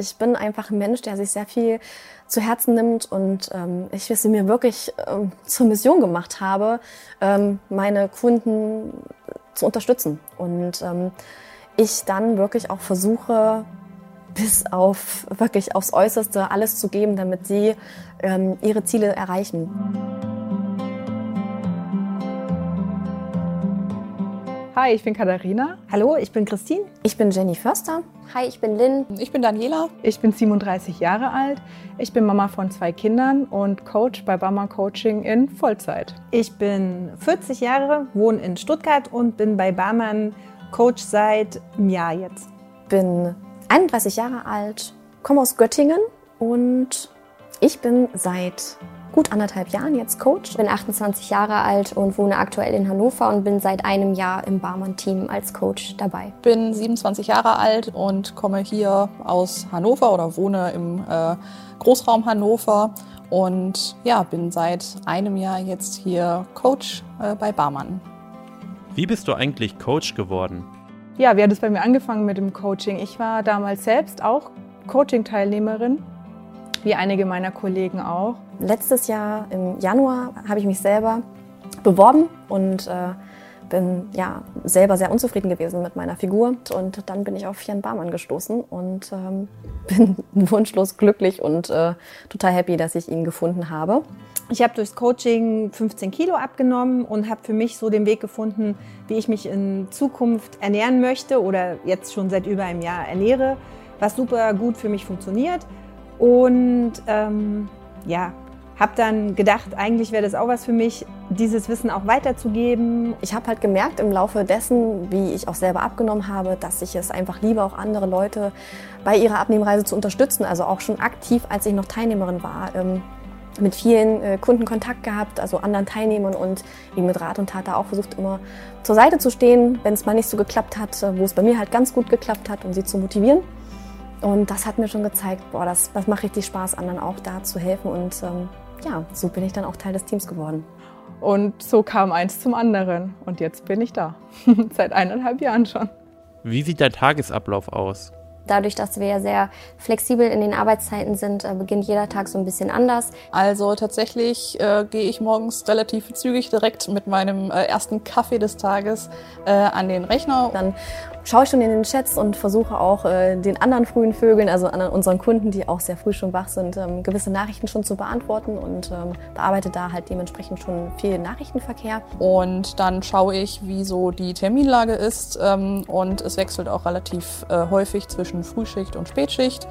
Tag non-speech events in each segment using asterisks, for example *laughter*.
Ich bin einfach ein Mensch, der sich sehr viel zu Herzen nimmt und ähm, ich es mir wirklich ähm, zur Mission gemacht habe, ähm, meine Kunden zu unterstützen. Und ähm, ich dann wirklich auch versuche, bis auf wirklich aufs Äußerste alles zu geben, damit sie ähm, ihre Ziele erreichen. Hi, ich bin Katharina. Hallo, ich bin Christine. Ich bin Jenny Förster. Hi, ich bin Lynn. Ich bin Daniela. Ich bin 37 Jahre alt. Ich bin Mama von zwei Kindern und Coach bei Bama Coaching in Vollzeit. Ich bin 40 Jahre, wohne in Stuttgart und bin bei Barmann Coach seit einem Jahr jetzt. Bin 31 Jahre alt, komme aus Göttingen und ich bin seit gut anderthalb Jahren jetzt Coach. Ich bin 28 Jahre alt und wohne aktuell in Hannover und bin seit einem Jahr im Barmann-Team als Coach dabei. Ich bin 27 Jahre alt und komme hier aus Hannover oder wohne im äh, Großraum Hannover und ja, bin seit einem Jahr jetzt hier Coach äh, bei Barmann. Wie bist du eigentlich Coach geworden? Ja, wie hat es bei mir angefangen mit dem Coaching? Ich war damals selbst auch Coaching-Teilnehmerin wie einige meiner Kollegen auch. Letztes Jahr im Januar habe ich mich selber beworben und äh, bin ja selber sehr unzufrieden gewesen mit meiner Figur und dann bin ich auf Jan Barmann gestoßen und ähm, *laughs* bin wunschlos glücklich und äh, total happy, dass ich ihn gefunden habe. Ich habe durchs Coaching 15 Kilo abgenommen und habe für mich so den Weg gefunden, wie ich mich in Zukunft ernähren möchte oder jetzt schon seit über einem Jahr ernähre, was super gut für mich funktioniert. Und ähm, ja, habe dann gedacht, eigentlich wäre das auch was für mich, dieses Wissen auch weiterzugeben. Ich habe halt gemerkt im Laufe dessen, wie ich auch selber abgenommen habe, dass ich es einfach liebe, auch andere Leute bei ihrer Abnehmreise zu unterstützen. Also auch schon aktiv, als ich noch Teilnehmerin war. Ähm, mit vielen äh, Kunden Kontakt gehabt, also anderen Teilnehmern und wie mit Rat und Tat da auch versucht, immer zur Seite zu stehen, wenn es mal nicht so geklappt hat, äh, wo es bei mir halt ganz gut geklappt hat, um sie zu motivieren. Und das hat mir schon gezeigt, boah, das, das macht richtig Spaß, anderen auch da zu helfen. Und ähm, ja, so bin ich dann auch Teil des Teams geworden. Und so kam eins zum anderen. Und jetzt bin ich da. *laughs* Seit eineinhalb Jahren schon. Wie sieht dein Tagesablauf aus? Dadurch, dass wir ja sehr flexibel in den Arbeitszeiten sind, äh, beginnt jeder Tag so ein bisschen anders. Also tatsächlich äh, gehe ich morgens relativ zügig direkt mit meinem äh, ersten Kaffee des Tages äh, an den Rechner. Dann schaue ich schon in den Chats und versuche auch äh, den anderen frühen Vögeln, also unseren Kunden, die auch sehr früh schon wach sind, ähm, gewisse Nachrichten schon zu beantworten und ähm, bearbeite da halt dementsprechend schon viel Nachrichtenverkehr. Und dann schaue ich, wie so die Terminlage ist ähm, und es wechselt auch relativ äh, häufig zwischen Frühschicht und Spätschicht.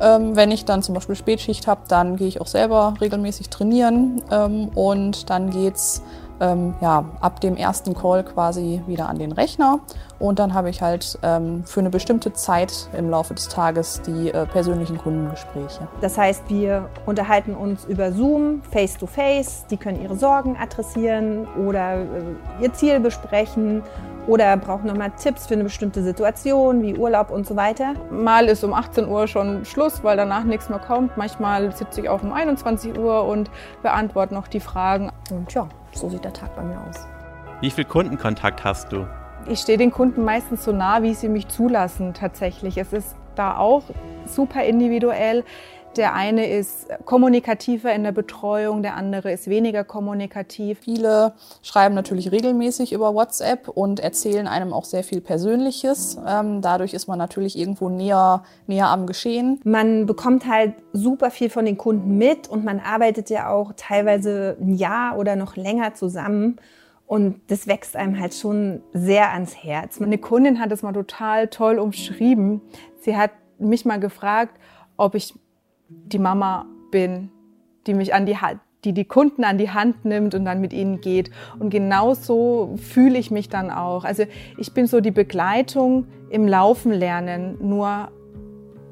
Ähm, wenn ich dann zum Beispiel Spätschicht habe, dann gehe ich auch selber regelmäßig trainieren ähm, und dann geht's ähm, ja, ab dem ersten Call quasi wieder an den Rechner. Und dann habe ich halt ähm, für eine bestimmte Zeit im Laufe des Tages die äh, persönlichen Kundengespräche. Das heißt, wir unterhalten uns über Zoom, face to face, die können ihre Sorgen adressieren oder äh, ihr Ziel besprechen oder brauchen nochmal Tipps für eine bestimmte Situation, wie Urlaub und so weiter. Mal ist um 18 Uhr schon Schluss, weil danach nichts mehr kommt. Manchmal sitze ich auch um 21 Uhr und beantworte noch die Fragen. Und ja, so sieht der Tag bei mir aus. Wie viel Kundenkontakt hast du? Ich stehe den Kunden meistens so nah, wie sie mich zulassen tatsächlich. Es ist da auch super individuell. Der eine ist kommunikativer in der Betreuung, der andere ist weniger kommunikativ. Viele schreiben natürlich regelmäßig über WhatsApp und erzählen einem auch sehr viel Persönliches. Ähm, dadurch ist man natürlich irgendwo näher, näher am Geschehen. Man bekommt halt super viel von den Kunden mit und man arbeitet ja auch teilweise ein Jahr oder noch länger zusammen. Und das wächst einem halt schon sehr ans Herz. Eine Kundin hat es mal total toll umschrieben. Sie hat mich mal gefragt, ob ich die Mama bin, die mich an die Hand, die die Kunden an die Hand nimmt und dann mit ihnen geht. Und genauso fühle ich mich dann auch. Also ich bin so die Begleitung im Laufen lernen, nur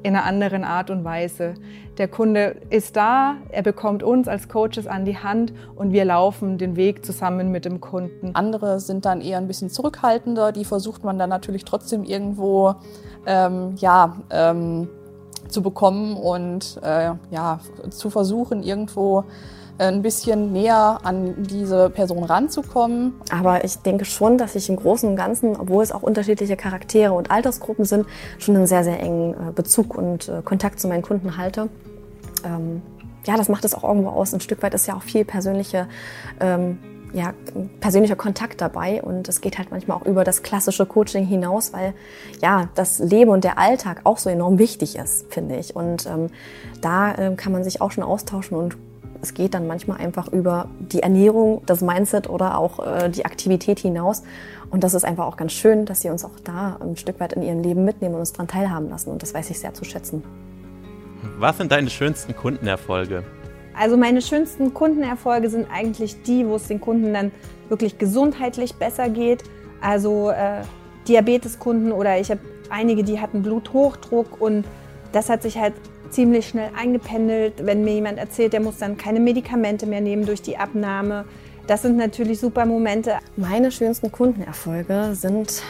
in einer anderen Art und Weise. Der Kunde ist da, er bekommt uns als Coaches an die Hand und wir laufen den Weg zusammen mit dem Kunden. Andere sind dann eher ein bisschen zurückhaltender, die versucht man dann natürlich trotzdem irgendwo, ähm, ja, ähm, zu bekommen und äh, ja, zu versuchen, irgendwo ein bisschen näher an diese Person ranzukommen. Aber ich denke schon, dass ich im Großen und Ganzen, obwohl es auch unterschiedliche Charaktere und Altersgruppen sind, schon einen sehr, sehr engen äh, Bezug und äh, Kontakt zu meinen Kunden halte. Ähm, ja, das macht es auch irgendwo aus. Ein Stück weit ist ja auch viel persönliche, ähm, ja, persönlicher Kontakt dabei und es geht halt manchmal auch über das klassische Coaching hinaus, weil ja das Leben und der Alltag auch so enorm wichtig ist, finde ich. Und ähm, da äh, kann man sich auch schon austauschen und es geht dann manchmal einfach über die Ernährung, das Mindset oder auch äh, die Aktivität hinaus. Und das ist einfach auch ganz schön, dass sie uns auch da ein Stück weit in ihrem Leben mitnehmen und uns daran teilhaben lassen. Und das weiß ich sehr zu schätzen. Was sind deine schönsten Kundenerfolge? Also meine schönsten Kundenerfolge sind eigentlich die, wo es den Kunden dann wirklich gesundheitlich besser geht. Also äh, Diabeteskunden oder ich habe einige, die hatten Bluthochdruck und das hat sich halt ziemlich schnell eingependelt. Wenn mir jemand erzählt, der muss dann keine Medikamente mehr nehmen durch die Abnahme. Das sind natürlich super Momente. Meine schönsten Kundenerfolge sind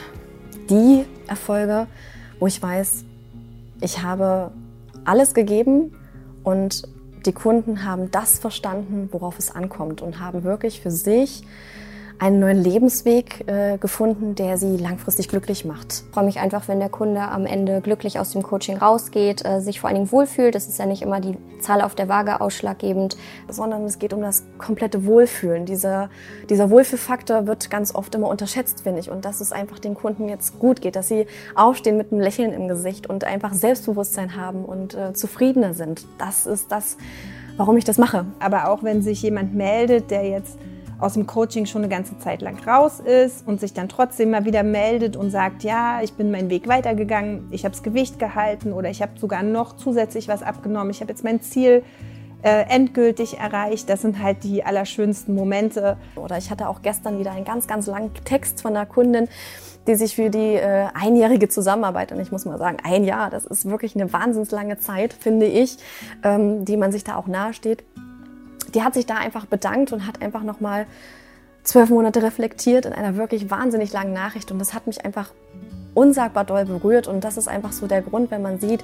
die Erfolge, wo ich weiß, ich habe alles gegeben und die Kunden haben das verstanden, worauf es ankommt und haben wirklich für sich einen neuen Lebensweg äh, gefunden, der sie langfristig glücklich macht. Ich freue mich einfach, wenn der Kunde am Ende glücklich aus dem Coaching rausgeht, äh, sich vor allen Dingen wohlfühlt. Das ist ja nicht immer die Zahl auf der Waage ausschlaggebend. Sondern es geht um das komplette Wohlfühlen. Dieser, dieser Wohlfühlfaktor wird ganz oft immer unterschätzt, finde ich. Und dass es einfach den Kunden jetzt gut geht, dass sie aufstehen mit einem Lächeln im Gesicht und einfach Selbstbewusstsein haben und äh, zufriedener sind. Das ist das, warum ich das mache. Aber auch wenn sich jemand meldet, der jetzt aus dem Coaching schon eine ganze Zeit lang raus ist und sich dann trotzdem mal wieder meldet und sagt, ja, ich bin meinen Weg weitergegangen, ich habe das Gewicht gehalten oder ich habe sogar noch zusätzlich was abgenommen, ich habe jetzt mein Ziel äh, endgültig erreicht. Das sind halt die allerschönsten Momente. Oder ich hatte auch gestern wieder einen ganz, ganz langen Text von einer Kundin, die sich für die äh, einjährige Zusammenarbeit, und ich muss mal sagen, ein Jahr, das ist wirklich eine wahnsinnslange Zeit, finde ich, ähm, die man sich da auch nahesteht, die hat sich da einfach bedankt und hat einfach nochmal zwölf Monate reflektiert in einer wirklich wahnsinnig langen Nachricht. Und das hat mich einfach unsagbar doll berührt. Und das ist einfach so der Grund, wenn man sieht,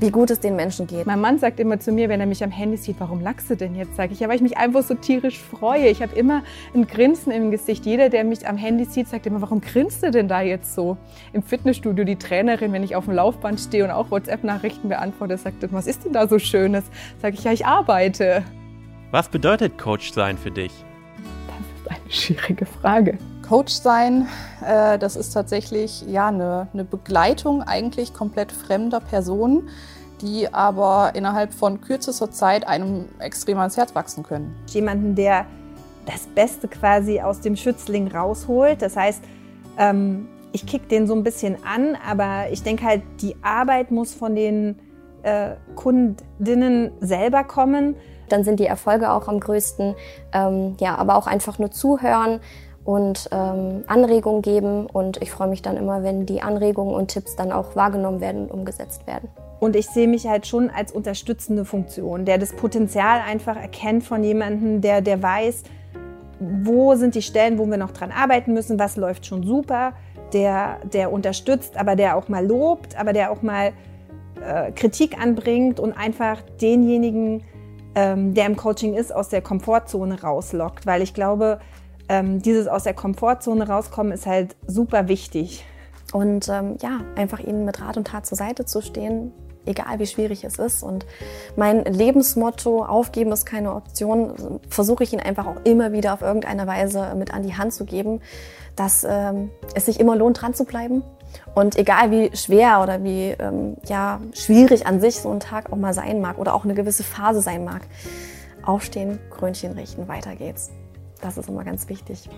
wie gut es den Menschen geht. Mein Mann sagt immer zu mir, wenn er mich am Handy sieht, warum lachst du denn jetzt? Sage ich, ja, weil ich mich einfach so tierisch freue. Ich habe immer ein Grinsen im Gesicht. Jeder, der mich am Handy sieht, sagt immer, warum grinst du denn da jetzt so? Im Fitnessstudio, die Trainerin, wenn ich auf dem Laufband stehe und auch WhatsApp-Nachrichten beantworte, sagt, was ist denn da so Schönes? Sage ich, ja, ich arbeite. Was bedeutet Coach sein für dich? Das ist eine schwierige Frage. Coach sein, äh, das ist tatsächlich ja eine, eine Begleitung eigentlich komplett fremder Personen, die aber innerhalb von kürzester Zeit einem extrem ans Herz wachsen können. Jemanden, der das Beste quasi aus dem Schützling rausholt. Das heißt, ähm, ich kick den so ein bisschen an, aber ich denke halt, die Arbeit muss von den äh, Kundinnen selber kommen dann sind die Erfolge auch am größten. Ähm, ja, aber auch einfach nur zuhören und ähm, Anregungen geben. Und ich freue mich dann immer, wenn die Anregungen und Tipps dann auch wahrgenommen werden und umgesetzt werden. Und ich sehe mich halt schon als unterstützende Funktion, der das Potenzial einfach erkennt von jemandem, der, der weiß, wo sind die Stellen, wo wir noch dran arbeiten müssen, was läuft schon super, der, der unterstützt, aber der auch mal lobt, aber der auch mal äh, Kritik anbringt und einfach denjenigen ähm, der im Coaching ist, aus der Komfortzone rauslockt. Weil ich glaube, ähm, dieses aus der Komfortzone rauskommen ist halt super wichtig. Und ähm, ja, einfach ihnen mit Rat und Tat zur Seite zu stehen, egal wie schwierig es ist. Und mein Lebensmotto, aufgeben ist keine Option, versuche ich ihnen einfach auch immer wieder auf irgendeine Weise mit an die Hand zu geben, dass ähm, es sich immer lohnt, dran zu bleiben, und egal wie schwer oder wie ähm, ja, schwierig an sich so ein Tag auch mal sein mag oder auch eine gewisse Phase sein mag, aufstehen, Krönchen richten, weiter geht's. Das ist immer ganz wichtig.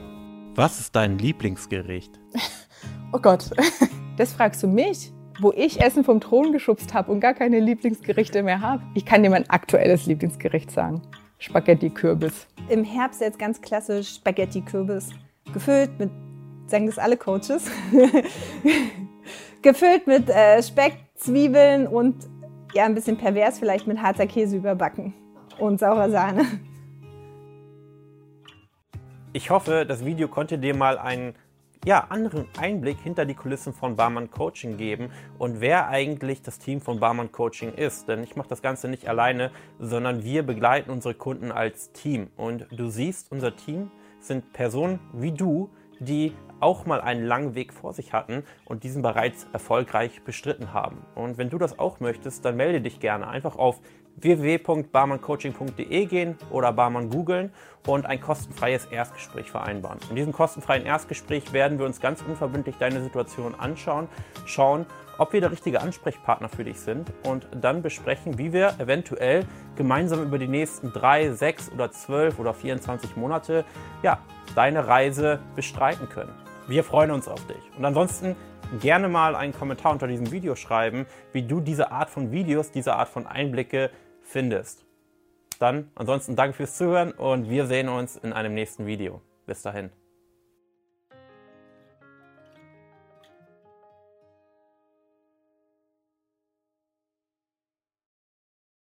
Was ist dein Lieblingsgericht? *laughs* oh Gott, *laughs* das fragst du mich, wo ich Essen vom Thron geschubst habe und gar keine Lieblingsgerichte mehr habe. Ich kann dir mein aktuelles Lieblingsgericht sagen. Spaghetti Kürbis. Im Herbst jetzt ganz klassisch Spaghetti Kürbis. Gefüllt mit sagen das alle Coaches, *laughs* gefüllt mit äh, Speck, Zwiebeln und ja, ein bisschen pervers vielleicht mit harzer Käse überbacken und saurer Sahne. Ich hoffe, das Video konnte dir mal einen ja, anderen Einblick hinter die Kulissen von Barmann Coaching geben und wer eigentlich das Team von Barmann Coaching ist. Denn ich mache das Ganze nicht alleine, sondern wir begleiten unsere Kunden als Team. Und du siehst, unser Team sind Personen wie du, die auch mal einen langen Weg vor sich hatten und diesen bereits erfolgreich bestritten haben. Und wenn du das auch möchtest, dann melde dich gerne einfach auf www.barmanncoaching.de gehen oder Barmann googeln und ein kostenfreies Erstgespräch vereinbaren. In diesem kostenfreien Erstgespräch werden wir uns ganz unverbindlich deine Situation anschauen, schauen, ob wir der richtige Ansprechpartner für dich sind und dann besprechen, wie wir eventuell gemeinsam über die nächsten drei, sechs oder zwölf oder 24 Monate ja, deine Reise bestreiten können. Wir freuen uns auf dich. Und ansonsten gerne mal einen Kommentar unter diesem Video schreiben, wie du diese Art von Videos, diese Art von Einblicke findest. Dann ansonsten danke fürs Zuhören und wir sehen uns in einem nächsten Video. Bis dahin.